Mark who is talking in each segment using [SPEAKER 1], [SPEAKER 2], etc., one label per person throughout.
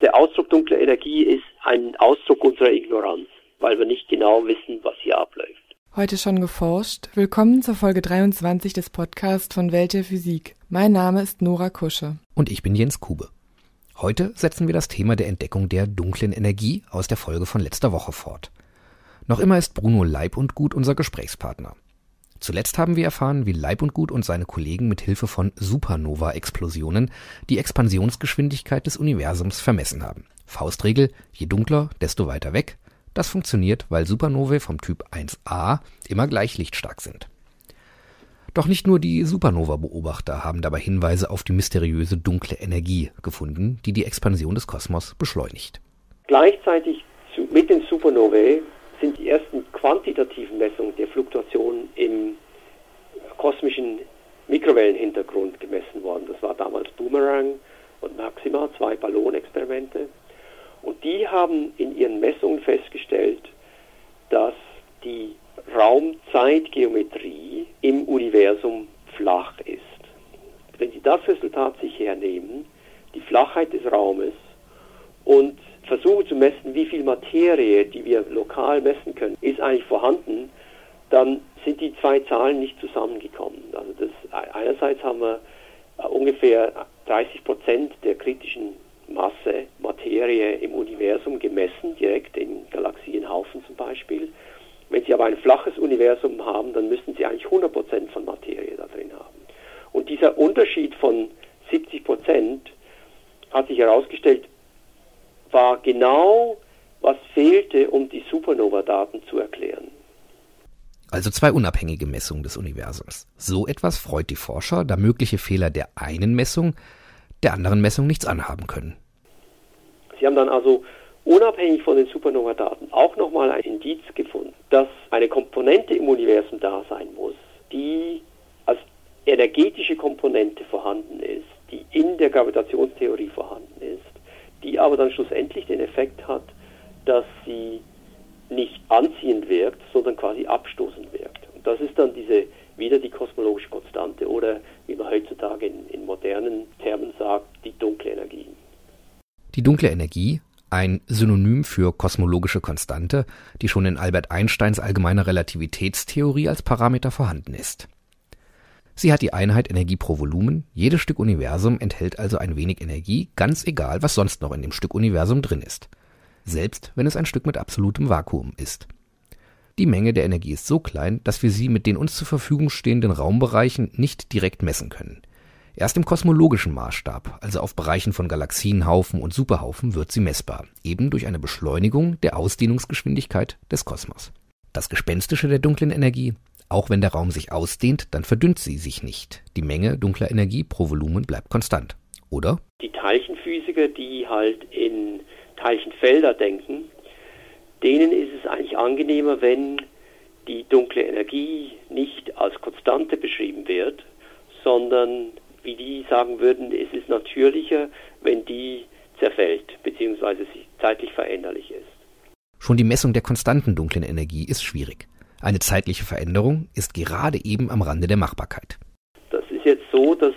[SPEAKER 1] Der Ausdruck dunkle Energie ist ein Ausdruck unserer Ignoranz, weil wir nicht genau wissen, was hier abläuft.
[SPEAKER 2] Heute schon geforscht. Willkommen zur Folge 23 des Podcasts von Welt der Physik. Mein Name ist Nora Kusche.
[SPEAKER 3] Und ich bin Jens Kube. Heute setzen wir das Thema der Entdeckung der dunklen Energie aus der Folge von letzter Woche fort. Noch immer ist Bruno Leib und Gut unser Gesprächspartner. Zuletzt haben wir erfahren, wie Leib und Gut und seine Kollegen mit Hilfe von Supernova-Explosionen die Expansionsgeschwindigkeit des Universums vermessen haben. Faustregel, je dunkler, desto weiter weg. Das funktioniert, weil Supernovae vom Typ 1a immer gleich lichtstark sind. Doch nicht nur die Supernova-Beobachter haben dabei Hinweise auf die mysteriöse dunkle Energie gefunden, die die Expansion des Kosmos beschleunigt.
[SPEAKER 1] Gleichzeitig mit den Supernovae sind die ersten quantitativen Messungen der Fluktuation im kosmischen Mikrowellenhintergrund gemessen worden. Das war damals Boomerang und Maxima, zwei Ballonexperimente. Und die haben in ihren Messungen festgestellt, dass die Raumzeitgeometrie im Universum flach ist. Wenn Sie das Resultat sich hernehmen, die Flachheit des Raumes und versuchen zu messen, wie viel Materie, die wir lokal messen können, ist eigentlich vorhanden, dann sind die zwei Zahlen nicht zusammengekommen. Also das, einerseits haben wir äh, ungefähr 30 Prozent der kritischen Masse Materie im Universum gemessen, direkt in Galaxienhaufen zum Beispiel. Wenn Sie aber ein flaches Universum haben, dann müssten Sie eigentlich 100 Prozent von Materie da drin haben. Und dieser Unterschied von 70 Prozent hat sich herausgestellt, genau, was fehlte, um die Supernova-Daten zu erklären.
[SPEAKER 3] Also zwei unabhängige Messungen des Universums. So etwas freut die Forscher, da mögliche Fehler der einen Messung der anderen Messung nichts anhaben können.
[SPEAKER 1] Sie haben dann also unabhängig von den Supernova-Daten auch nochmal ein Indiz gefunden, dass eine Komponente im Universum da sein muss, die als energetische Komponente vorhanden ist, die in der Gravitationstheorie vorhanden ist die aber dann schlussendlich den Effekt hat, dass sie nicht anziehend wirkt, sondern quasi abstoßend wirkt. Und das ist dann diese wieder die kosmologische Konstante oder wie man heutzutage in, in modernen Termen sagt, die dunkle Energie.
[SPEAKER 3] Die dunkle Energie, ein Synonym für kosmologische Konstante, die schon in Albert Einsteins allgemeiner Relativitätstheorie als Parameter vorhanden ist. Sie hat die Einheit Energie pro Volumen, jedes Stück Universum enthält also ein wenig Energie, ganz egal, was sonst noch in dem Stück Universum drin ist, selbst wenn es ein Stück mit absolutem Vakuum ist. Die Menge der Energie ist so klein, dass wir sie mit den uns zur Verfügung stehenden Raumbereichen nicht direkt messen können. Erst im kosmologischen Maßstab, also auf Bereichen von Galaxienhaufen und Superhaufen, wird sie messbar, eben durch eine Beschleunigung der Ausdehnungsgeschwindigkeit des Kosmos. Das Gespenstische der dunklen Energie, auch wenn der Raum sich ausdehnt, dann verdünnt sie sich nicht. Die Menge dunkler Energie pro Volumen bleibt konstant. Oder?
[SPEAKER 1] Die Teilchenphysiker, die halt in Teilchenfelder denken, denen ist es eigentlich angenehmer, wenn die dunkle Energie nicht als Konstante beschrieben wird, sondern wie die sagen würden, es ist natürlicher, wenn die zerfällt bzw. sich zeitlich veränderlich ist.
[SPEAKER 3] Schon die Messung der konstanten dunklen Energie ist schwierig. Eine zeitliche Veränderung ist gerade eben am Rande der Machbarkeit.
[SPEAKER 1] Das ist jetzt so, dass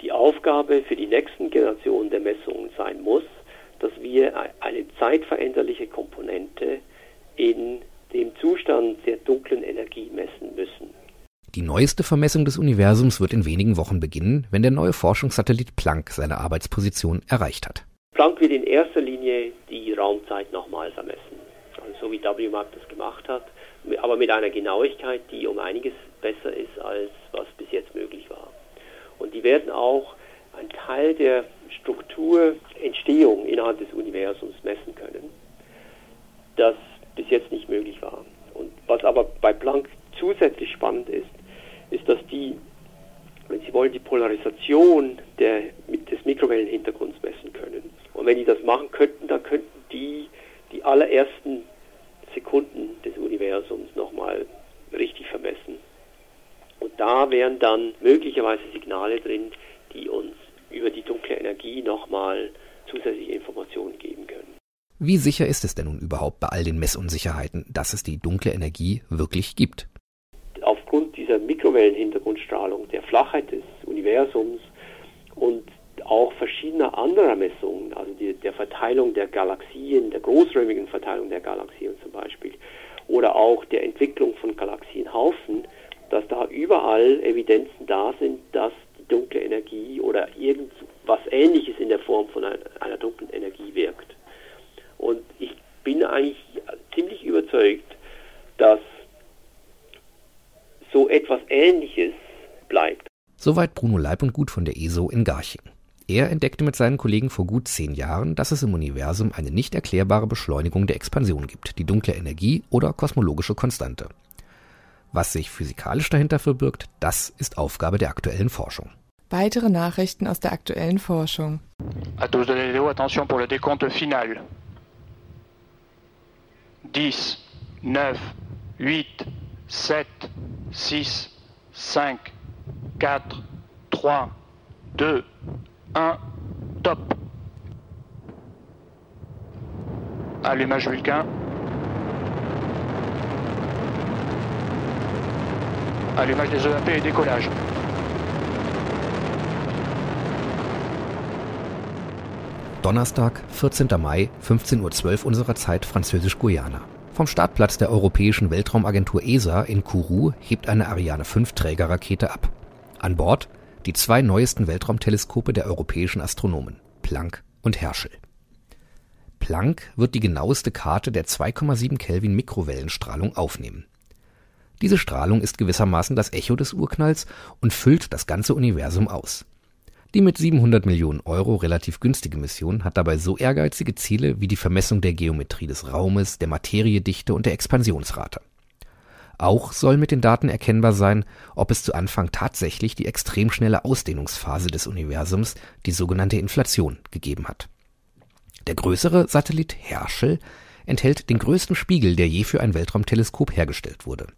[SPEAKER 1] die Aufgabe für die nächsten Generationen der Messungen sein muss, dass wir eine zeitveränderliche Komponente in dem Zustand der dunklen Energie messen müssen.
[SPEAKER 3] Die neueste Vermessung des Universums wird in wenigen Wochen beginnen, wenn der neue Forschungssatellit Planck seine Arbeitsposition erreicht hat.
[SPEAKER 1] Planck wird in erster Linie die Raumzeit nochmal vermessen, so wie WMAP das gemacht hat aber mit einer Genauigkeit, die um einiges besser ist, als was bis jetzt möglich war. Und die werden auch einen Teil der Strukturentstehung innerhalb des Universums messen können, das bis jetzt nicht möglich war. Und was aber bei Planck zusätzlich spannend ist, ist, dass die, wenn Sie wollen, die Polarisation der, des Mikrowellenhintergrunds messen können. Und wenn die das machen könnten, dann könnten die die allerersten Sekunden des Universums nochmal richtig vermessen. Und da wären dann möglicherweise Signale drin, die uns über die dunkle Energie nochmal zusätzliche Informationen geben können.
[SPEAKER 3] Wie sicher ist es denn nun überhaupt bei all den Messunsicherheiten, dass es die dunkle Energie wirklich gibt?
[SPEAKER 1] Aufgrund dieser Mikrowellenhintergrundstrahlung, der Flachheit des Universums und auch verschiedener anderer Messungen, also die, der Verteilung der Galaxien, der großräumigen Verteilung der Galaxien zum Beispiel, oder auch der Entwicklung von Galaxienhaufen, dass da überall Evidenzen da sind, dass die dunkle Energie oder irgendwas Ähnliches in der Form von einer, einer dunklen Energie wirkt. Und ich bin eigentlich ziemlich überzeugt, dass so etwas Ähnliches bleibt.
[SPEAKER 3] Soweit Bruno Leib und Gut von der ESO in Garching. Er entdeckte mit seinen Kollegen vor gut zehn Jahren, dass es im Universum eine nicht erklärbare Beschleunigung der Expansion gibt, die dunkle Energie oder kosmologische Konstante. Was sich physikalisch dahinter verbirgt, das ist Aufgabe der aktuellen Forschung.
[SPEAKER 2] Weitere Nachrichten aus der aktuellen Forschung.
[SPEAKER 4] Attention pour le décompte final. 10, 9, 8, 7, 6, 5, 4, 3, 2, 1, top. Allumage Vulcain. Allumage des EAP et décollage.
[SPEAKER 3] Donnerstag, 14. Mai, 15.12 Uhr unserer Zeit Französisch-Guyana. Vom Startplatz der Europäischen Weltraumagentur ESA in Kourou hebt eine Ariane 5 Trägerrakete ab. An Bord die zwei neuesten Weltraumteleskope der europäischen Astronomen, Planck und Herschel. Planck wird die genaueste Karte der 2,7 Kelvin Mikrowellenstrahlung aufnehmen. Diese Strahlung ist gewissermaßen das Echo des Urknalls und füllt das ganze Universum aus. Die mit 700 Millionen Euro relativ günstige Mission hat dabei so ehrgeizige Ziele wie die Vermessung der Geometrie des Raumes, der Materiedichte und der Expansionsrate. Auch soll mit den Daten erkennbar sein, ob es zu Anfang tatsächlich die extrem schnelle Ausdehnungsphase des Universums, die sogenannte Inflation, gegeben hat. Der größere Satellit Herschel enthält den größten Spiegel, der je für ein Weltraumteleskop hergestellt wurde.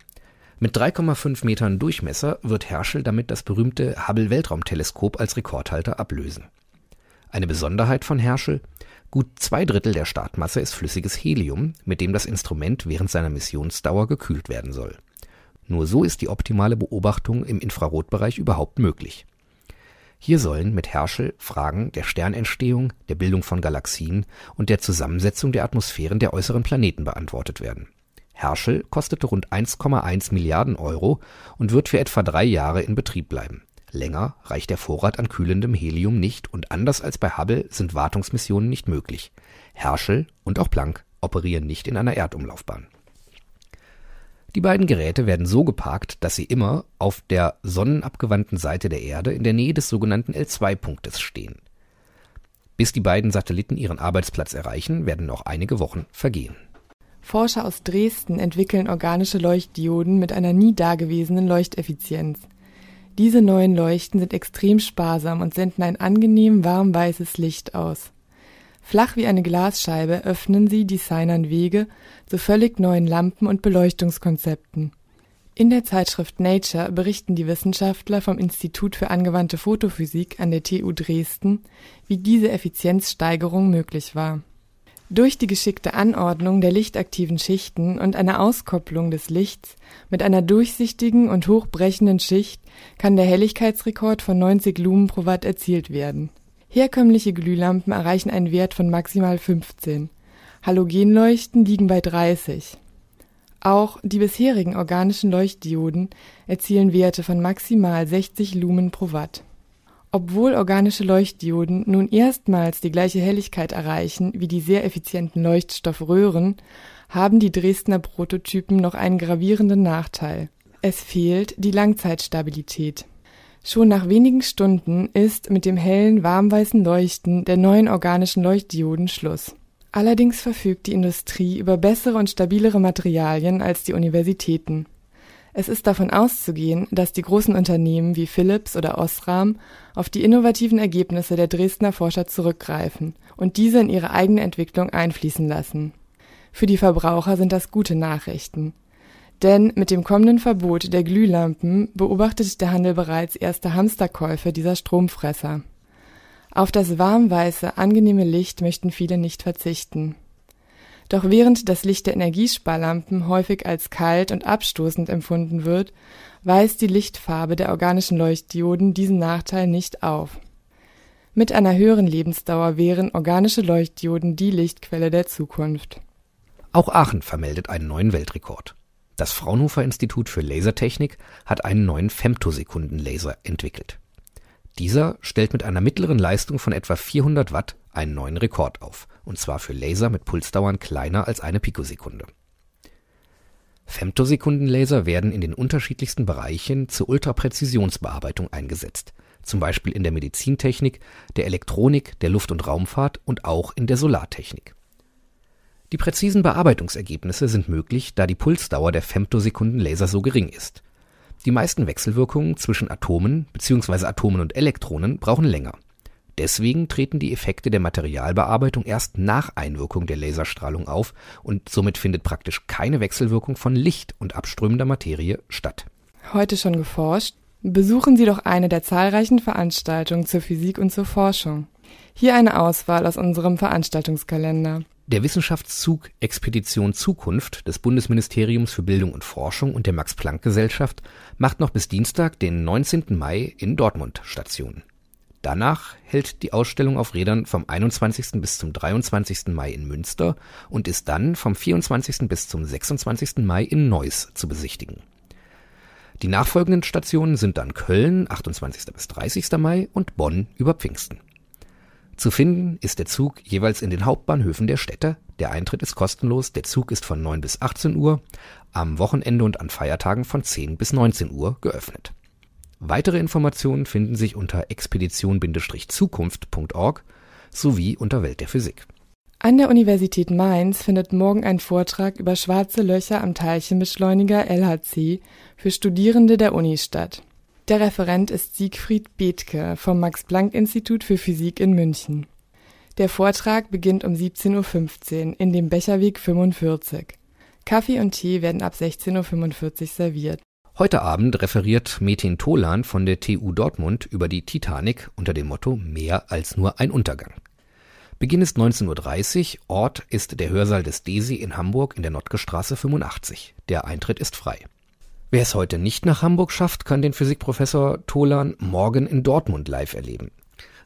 [SPEAKER 3] Mit 3,5 Metern Durchmesser wird Herschel damit das berühmte Hubble Weltraumteleskop als Rekordhalter ablösen. Eine Besonderheit von Herschel, Gut zwei Drittel der Startmasse ist flüssiges Helium, mit dem das Instrument während seiner Missionsdauer gekühlt werden soll. Nur so ist die optimale Beobachtung im Infrarotbereich überhaupt möglich. Hier sollen mit Herschel Fragen der Sternentstehung, der Bildung von Galaxien und der Zusammensetzung der Atmosphären der äußeren Planeten beantwortet werden. Herschel kostete rund 1,1 Milliarden Euro und wird für etwa drei Jahre in Betrieb bleiben Länger reicht der Vorrat an kühlendem Helium nicht und anders als bei Hubble sind Wartungsmissionen nicht möglich. Herschel und auch Planck operieren nicht in einer Erdumlaufbahn. Die beiden Geräte werden so geparkt, dass sie immer auf der sonnenabgewandten Seite der Erde in der Nähe des sogenannten L2-Punktes stehen. Bis die beiden Satelliten ihren Arbeitsplatz erreichen, werden noch einige Wochen vergehen.
[SPEAKER 2] Forscher aus Dresden entwickeln organische Leuchtdioden mit einer nie dagewesenen Leuchteffizienz. Diese neuen Leuchten sind extrem sparsam und senden ein angenehm warm weißes Licht aus. Flach wie eine Glasscheibe öffnen sie Designern Wege zu völlig neuen Lampen und Beleuchtungskonzepten. In der Zeitschrift Nature berichten die Wissenschaftler vom Institut für angewandte Photophysik an der TU Dresden, wie diese Effizienzsteigerung möglich war durch die geschickte Anordnung der lichtaktiven Schichten und eine Auskopplung des Lichts mit einer durchsichtigen und hochbrechenden Schicht kann der Helligkeitsrekord von 90 Lumen pro Watt erzielt werden. Herkömmliche Glühlampen erreichen einen Wert von maximal 15. Halogenleuchten liegen bei 30. Auch die bisherigen organischen Leuchtdioden erzielen Werte von maximal 60 Lumen pro Watt obwohl organische Leuchtdioden nun erstmals die gleiche Helligkeit erreichen wie die sehr effizienten Leuchtstoffröhren, haben die Dresdner Prototypen noch einen gravierenden Nachteil: Es fehlt die Langzeitstabilität. Schon nach wenigen Stunden ist mit dem hellen, warmweißen Leuchten der neuen organischen Leuchtdioden Schluss. Allerdings verfügt die Industrie über bessere und stabilere Materialien als die Universitäten es ist davon auszugehen, dass die großen Unternehmen wie Philips oder Osram auf die innovativen Ergebnisse der Dresdner Forscher zurückgreifen und diese in ihre eigene Entwicklung einfließen lassen. Für die Verbraucher sind das gute Nachrichten. Denn mit dem kommenden Verbot der Glühlampen beobachtet der Handel bereits erste Hamsterkäufe dieser Stromfresser. Auf das warmweiße, angenehme Licht möchten viele nicht verzichten doch während das Licht der Energiesparlampen häufig als kalt und abstoßend empfunden wird, weist die Lichtfarbe der organischen Leuchtdioden diesen Nachteil nicht auf. Mit einer höheren Lebensdauer wären organische Leuchtdioden die Lichtquelle der Zukunft.
[SPEAKER 3] Auch Aachen vermeldet einen neuen Weltrekord. Das Fraunhofer Institut für Lasertechnik hat einen neuen Femtosekundenlaser entwickelt. Dieser stellt mit einer mittleren Leistung von etwa 400 Watt einen neuen Rekord auf, und zwar für Laser mit Pulsdauern kleiner als eine Pikosekunde. Femtosekundenlaser werden in den unterschiedlichsten Bereichen zur Ultrapräzisionsbearbeitung eingesetzt, zum Beispiel in der Medizintechnik, der Elektronik, der Luft- und Raumfahrt und auch in der Solartechnik. Die präzisen Bearbeitungsergebnisse sind möglich, da die Pulsdauer der Femtosekundenlaser so gering ist. Die meisten Wechselwirkungen zwischen Atomen bzw. Atomen und Elektronen brauchen länger. Deswegen treten die Effekte der Materialbearbeitung erst nach Einwirkung der Laserstrahlung auf und somit findet praktisch keine Wechselwirkung von Licht und abströmender Materie statt.
[SPEAKER 2] Heute schon geforscht? Besuchen Sie doch eine der zahlreichen Veranstaltungen zur Physik und zur Forschung. Hier eine Auswahl aus unserem Veranstaltungskalender.
[SPEAKER 3] Der Wissenschaftszug Expedition Zukunft des Bundesministeriums für Bildung und Forschung und der Max-Planck-Gesellschaft macht noch bis Dienstag, den 19. Mai in Dortmund Station. Danach hält die Ausstellung auf Rädern vom 21. bis zum 23. Mai in Münster und ist dann vom 24. bis zum 26. Mai in Neuss zu besichtigen. Die nachfolgenden Stationen sind dann Köln 28. bis 30. Mai und Bonn über Pfingsten. Zu finden ist der Zug jeweils in den Hauptbahnhöfen der Städte. Der Eintritt ist kostenlos. Der Zug ist von 9 bis 18 Uhr, am Wochenende und an Feiertagen von 10 bis 19 Uhr geöffnet. Weitere Informationen finden sich unter expedition-zukunft.org sowie unter Welt der Physik.
[SPEAKER 2] An der Universität Mainz findet morgen ein Vortrag über schwarze Löcher am Teilchenbeschleuniger LHC für Studierende der Uni statt. Der Referent ist Siegfried Bethke vom Max-Planck-Institut für Physik in München. Der Vortrag beginnt um 17.15 Uhr in dem Becherweg 45. Kaffee und Tee werden ab 16.45 Uhr serviert.
[SPEAKER 3] Heute Abend referiert Metin Tolan von der TU Dortmund über die Titanic unter dem Motto Mehr als nur ein Untergang. Beginn ist 19.30 Uhr, Ort ist der Hörsaal des DESI in Hamburg in der Notkestraße 85. Der Eintritt ist frei. Wer es heute nicht nach Hamburg schafft, kann den Physikprofessor Tolan morgen in Dortmund live erleben.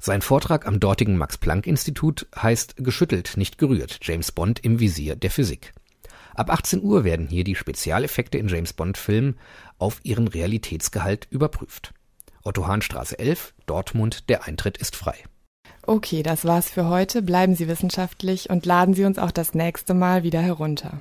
[SPEAKER 3] Sein Vortrag am dortigen Max-Planck-Institut heißt Geschüttelt, nicht gerührt, James Bond im Visier der Physik. Ab 18 Uhr werden hier die Spezialeffekte in James Bond-Filmen auf ihren Realitätsgehalt überprüft. Otto Hahnstraße 11, Dortmund, der Eintritt ist frei.
[SPEAKER 2] Okay, das war's für heute. Bleiben Sie wissenschaftlich und laden Sie uns auch das nächste Mal wieder herunter.